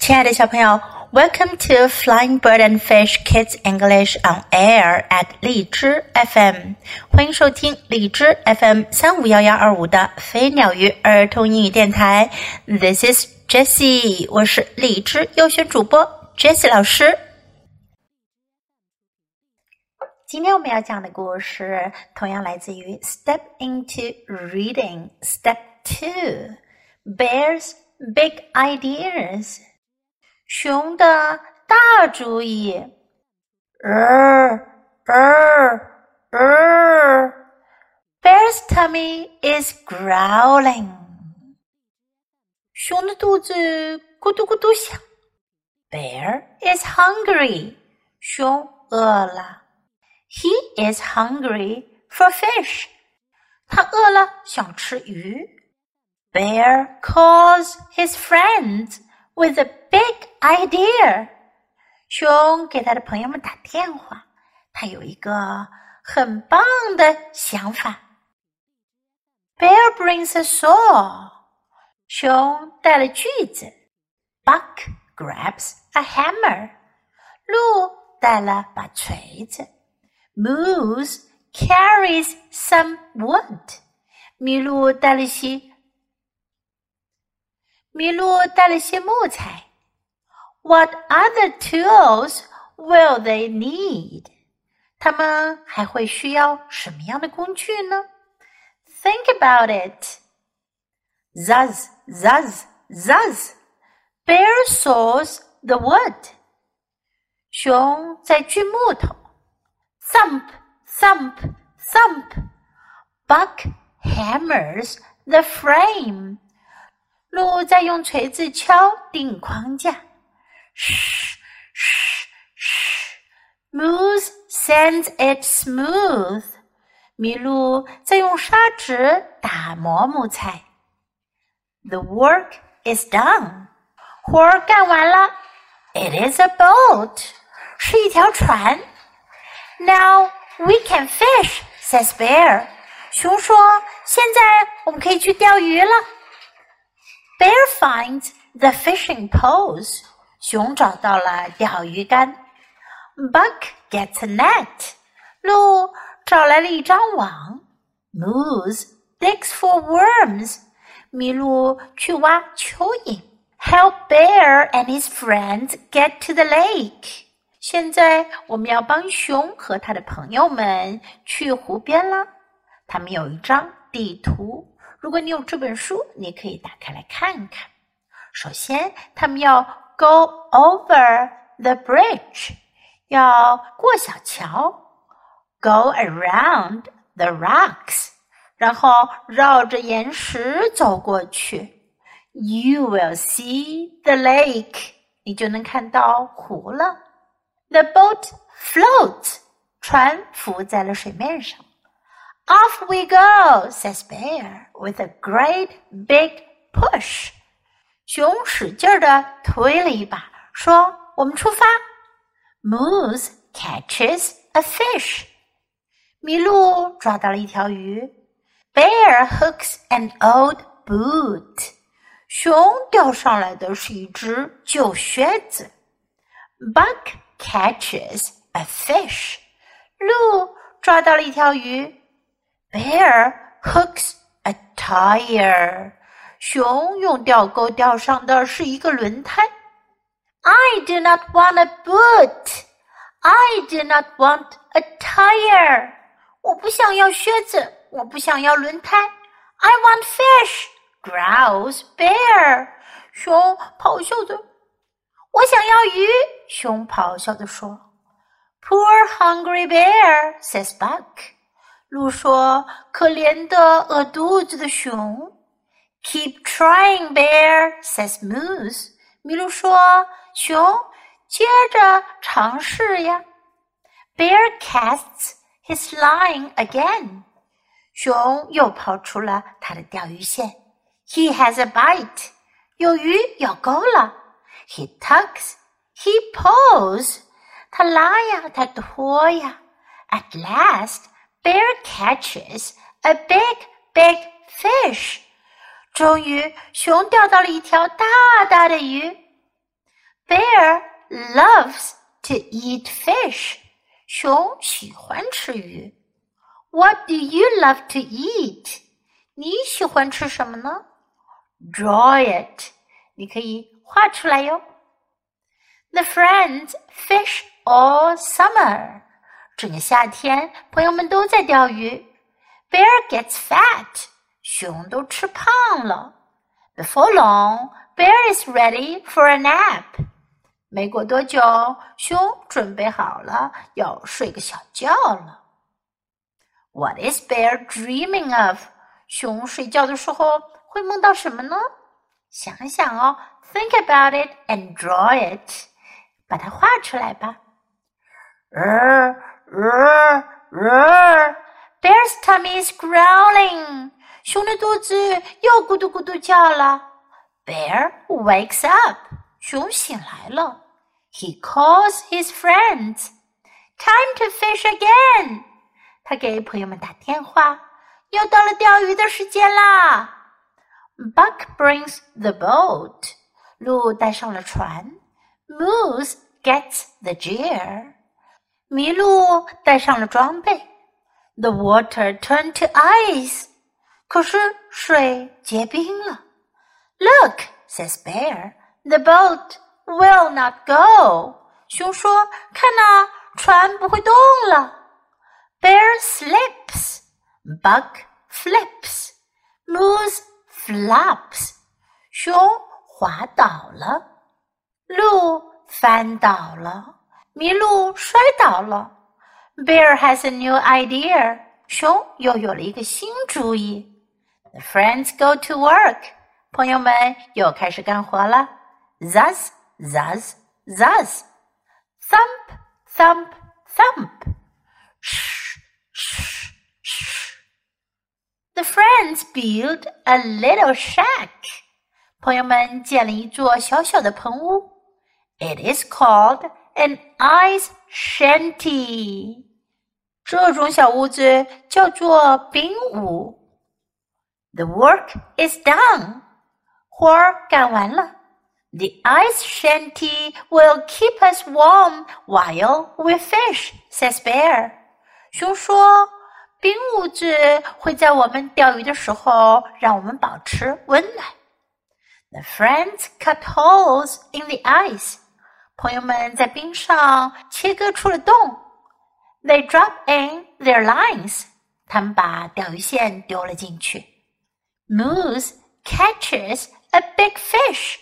亲爱的小朋友，Welcome to Flying Bird and Fish Kids English on Air at 荔枝 FM，欢迎收听荔枝 FM 三五幺幺二五的飞鸟鱼儿童英语电台。This is Jessie，我是荔枝优选主播 Jessie 老师。今天我们要讲的故事同样来自于 Step into Reading Step Two Bears Big Ideas。 熊的大主意。呃呃呃，Bear's tummy is growling。熊的肚子咕嘟咕嘟响。Bear is hungry。熊饿了。He is hungry for fish。他饿了，想吃鱼。Bear calls his friends with a big idea。熊给他的朋友们打电话，他有一个很棒的想法。Bear brings a saw。熊带了锯子。Buck grabs a hammer。鹿带了把锤子。Moose carries some wood。麋鹿带了些。麋鹿带了些木材。What other tools will they need？他们还会需要什么样的工具呢？Think about it. Zuz, zuz, zuz. Bear saws the wood. 熊在锯木头。Thump, thump, thump. Buck hammers the frame. 鹿在用锤子敲顶框架。 Shh, shh, shh. Moose sands it smooth. 麋鹿在用砂纸打磨木材。The work is done. 活儿干完了。It is a boat. 是一条船。Now we can fish, says Bear. 熊说：“现在我们可以去钓鱼了。” Bear finds the fishing poles. 熊找到了钓鱼竿。Buck gets a net. 鹿找来了一张网。Moose digs for worms. 麋鹿去挖蚯蚓。Help Bear and his friends get to the lake. 现在我们要帮熊和他的朋友们去湖边了。他们有一张地图。如果你有这本书，你可以打开来看看。首先，他们要 go over the bridge，要过小桥；go around the rocks，然后绕着岩石走过去。You will see the lake，你就能看到湖了。The boat floats，船浮在了水面上。Off we go, says Bear, with a great big push. 熊使劲儿地推了一把，说：“我们出发。” Moose catches a fish. 麋鹿抓到了一条鱼。Bear hooks an old boot. 熊钓上来的是一只旧靴子。Buck catches a fish. 鹿抓到了一条鱼。Bear hooks a tire. 熊用钓钩钓上的是一个轮胎。I do not want a boot. I do not want a tire. 我不想要靴子，我不想要轮胎。I want fish. Growls bear. 熊咆哮着，我想要鱼。熊咆哮着说：“Poor hungry bear,” says Buck. 鹿说：“可怜的饿肚子的熊。” Keep trying, bear says Moose. 麋鹿说：“熊，接着尝试呀。” Bear casts his line again. 熊又抛出了他的钓鱼线。He has a bite. 有鱼咬钩了。He tugs. He pulls. 他拉呀，他拖呀。At last. Bear catches a big, big fish. 终于，熊钓到了一条大大的鱼。 Bear loves to eat fish. 熊喜欢吃鱼。What do you love to eat? 你喜欢吃什么呢？Draw it. 你可以画出来哟。The friends fish all summer. 整个夏天，朋友们都在钓鱼。Bear gets fat. 熊都吃胖了。Before long, Bear is ready for a nap. 没过多久，熊准备好了要睡个小觉了。What is Bear dreaming of？熊睡觉的时候会梦到什么呢？想想哦，Think about it and draw it，把它画出来吧。Bear's tummy is growling， 熊的肚子又咕嘟咕嘟叫了。Bear wakes up，熊醒来了。He calls his friends. Time to fish again. 他给朋友们打电话，又到了钓鱼的时间啦。Buck brings the boat. 鹿带上了船。Moose gets the gear. 麋鹿带上了装备。The water turned to ice. 可是水结冰了。Look, says Bear, the boat will not go. 熊说：“看呐、啊，船不会动了。” Bear slips, Buck flips, moose flops. 熊滑倒了，鹿翻倒了，麋鹿摔倒了。Bear has a new idea. 熊又有了一个新主意。The friends go to work. 朋友们又开始干活了。Thus zuzz, zuzz. Thump, thump, thump. Shh, shh, shh. The friends build a little shack. 朋友们建了一座小小的棚屋。It is called an ice shanty. 这种小屋子叫做冰屋。 The work is done. 活儿干完了。the ice shanty will keep us warm while we fish," says Bear. 熊说：“冰屋子会在我们钓鱼的时候让我们保持温暖。” The friends cut holes in the ice. 朋友们在冰上切割出了洞。They drop in their lines. 他们把钓鱼线丢了进去。 Moose catches a big fish.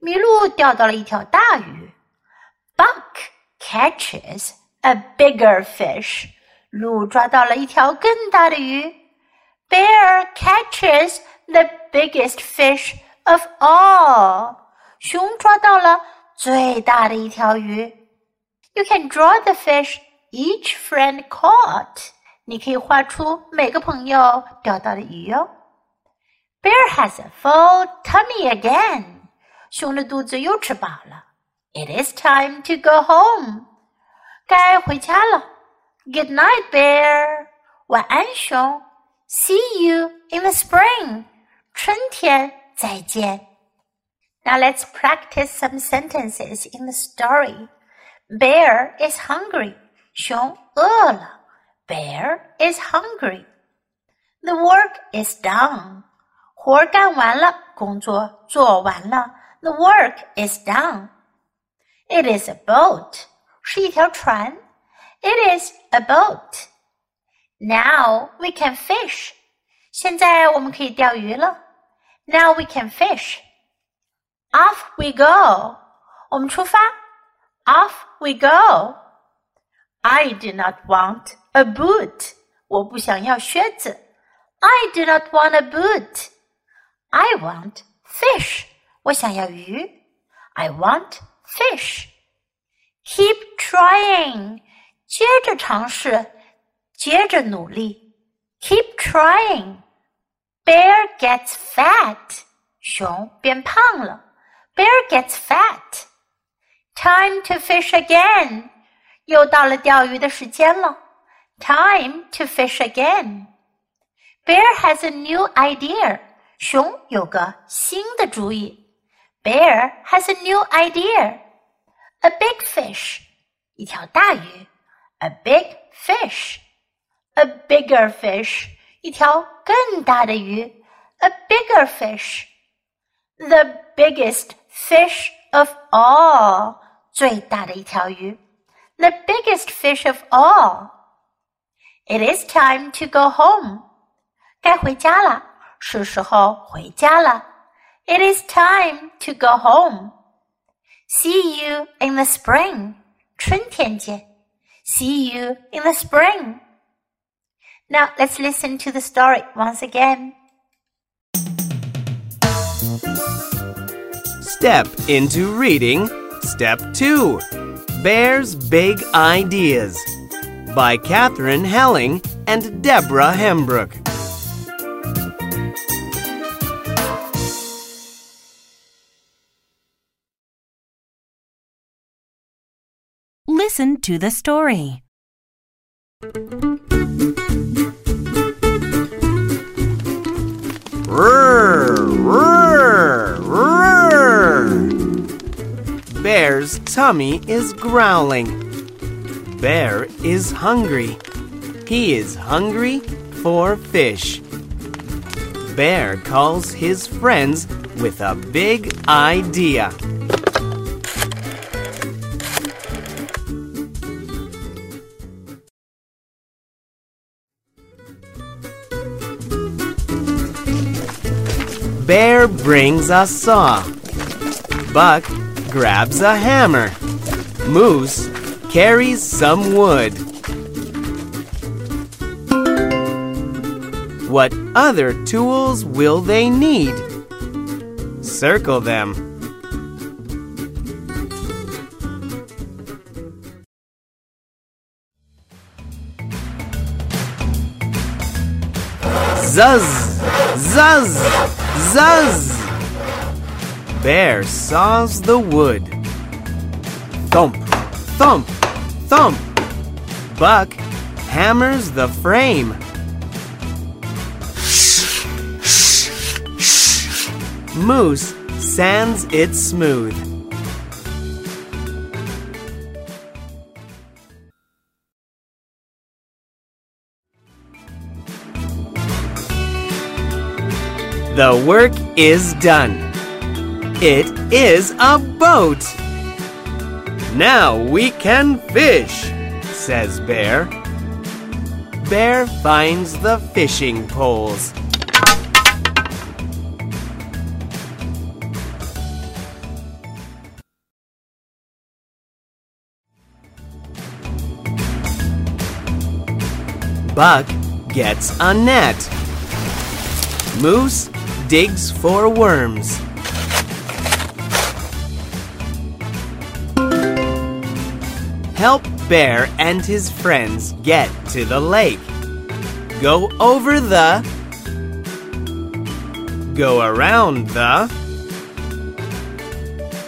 麋鹿钓到了一条大鱼。Buck catches a bigger fish。鹿抓到了一条更大的鱼。Bear catches the biggest fish of all。熊抓到了最大的一条鱼。You can draw the fish each friend caught。你可以画出每个朋友钓到的鱼哦。 Bear has a full tummy again。熊的肚子又吃饱了。It is time to go home，该回家了。Good night, bear，晚安，熊。See you in the spring，春天再见。Now let's practice some sentences in the story. Bear is hungry，熊饿了。Bear is hungry. The work is done， 活干完了，工作做完了。the work is done. It is a boat. 是一条船。It is a boat. Now we can fish. 现在我们可以钓鱼了。Now we can fish. Off we go. 我们出发。Off we go. I do not want a boot. 我不想要靴子。I do not want a boot. I want fish. 我想要鱼。I want fish. Keep trying. 接着尝试，接着努力。Keep trying. Bear gets fat. 熊变胖了。Bear gets fat. Time to fish again. 又到了钓鱼的时间了。Time to fish again. Bear has a new idea. 熊有个新的主意。Bear has a new idea. A big fish，一条大鱼。A big fish. A bigger fish，一条更大的鱼。A bigger fish. The biggest fish of all，最大的一条鱼。The biggest fish of all. It is time to go home. 该回家了， 是时候回家了。It is time to go home. See you in the spring. 春天见。See you in the spring. Now let's listen to the story once again. Step into reading. Step 2 Bear's Big Ideas by Katherine Heling and Deborah Hembrook. Listen to the story. Bear's tummy is growling. Bear is hungry. He is hungry for fish. Bear calls his friends with a big idea. Bear brings a saw. Buck grabs a hammer. Moose carries some wood. What other tools will they need? Circle them. Zuzz! Zuzz! Zuzz! Bear saws the wood. Thump, thump, thump. Buck hammers the frame. Moose sands it smooth. The work is done. It is a boat. Now we can fish, says Bear. Bear finds the fishing poles. Buck gets a net. Moose digs for worms. Help Bear and his friends get to the lake. Go over the. Go around the.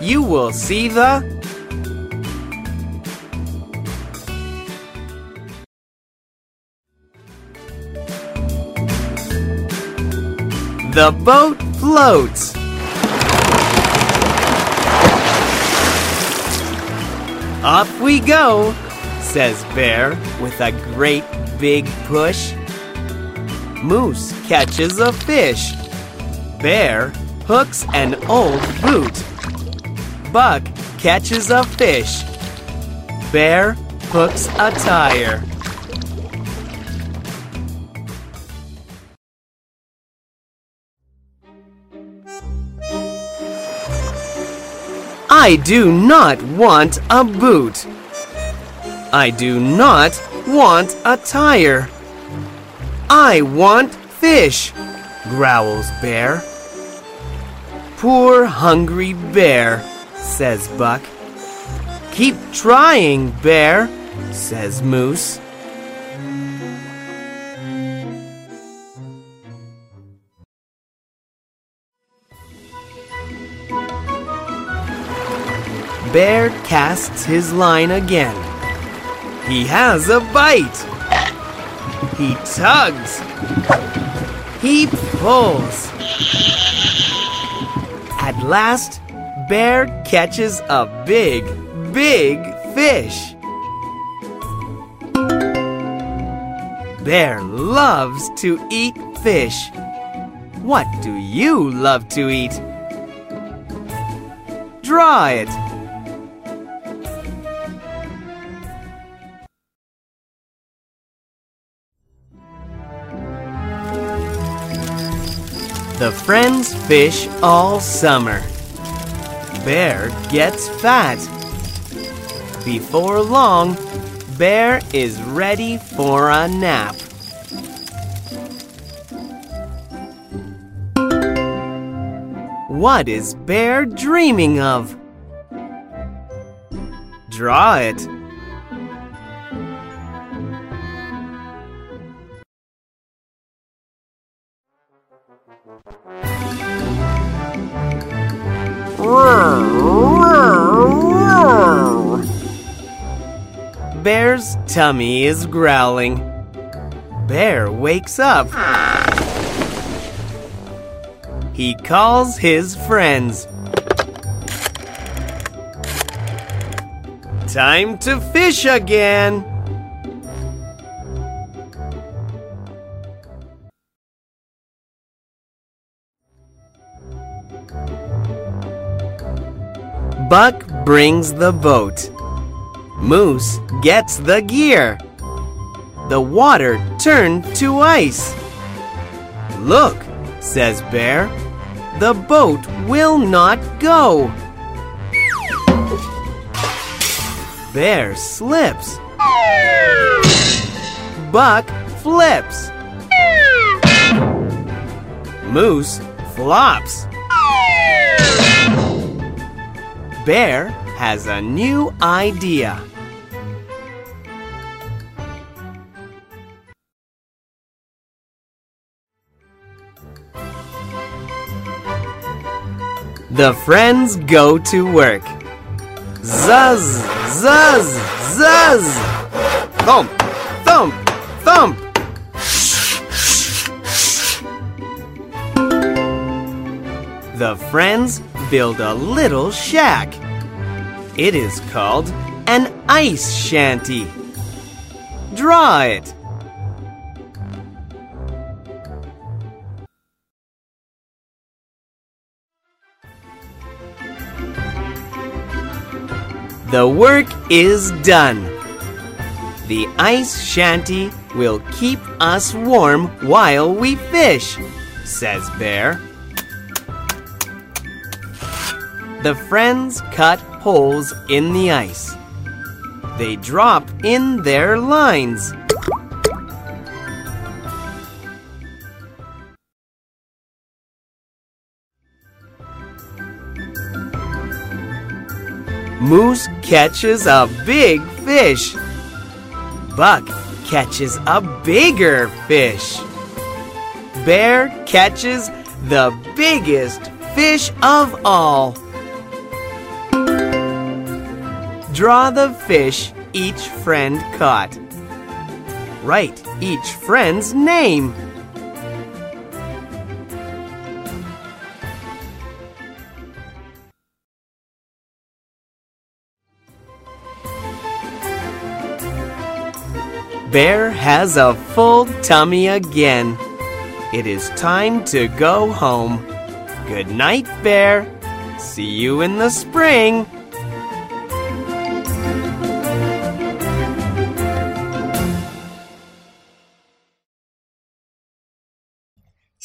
You will see the. The boat floats. Up we go, says Bear with a great big push. Moose catches a fish. Bear hooks an old boot. Buck catches a fish. Bear hooks a tire. I do not want a boot. I do not want a tire. I want fish, growls Bear. Poor hungry bear, says Buck. Keep trying, Bear, says Moose. Bear casts his line again. He has a bite. He tugs. He pulls. At last, Bear catches a big, big fish. Bear loves to eat fish. What do you love to eat? Draw it. The friends fish all summer. Bear gets fat. Before long, Bear is ready for a nap. What is Bear dreaming of? Draw it. Bear's tummy is growling. Bear wakes up. He calls his friends. Time to fish again. Buck brings the boat. Moose gets the gear. The water turned to ice. Look, says Bear, the boat will not go. Bear slips. Buck flips. Moose flops. Bear has a new idea. The friends go to work. Zuzz, zuzz, zuzz. Thump, thump, thump. The friends build a little shack. It is called an ice shanty. Draw it. The work is done. The ice shanty will keep us warm while we fish, says Bear. The friends cut holes in the ice. They drop in their lines. Moose catches a big fish. Buck catches a bigger fish. Bear catches the biggest fish of all. Draw the fish each friend caught. Write each friend's name. Bear has a full tummy again. It is time to go home. Good night, Bear. See you in the spring.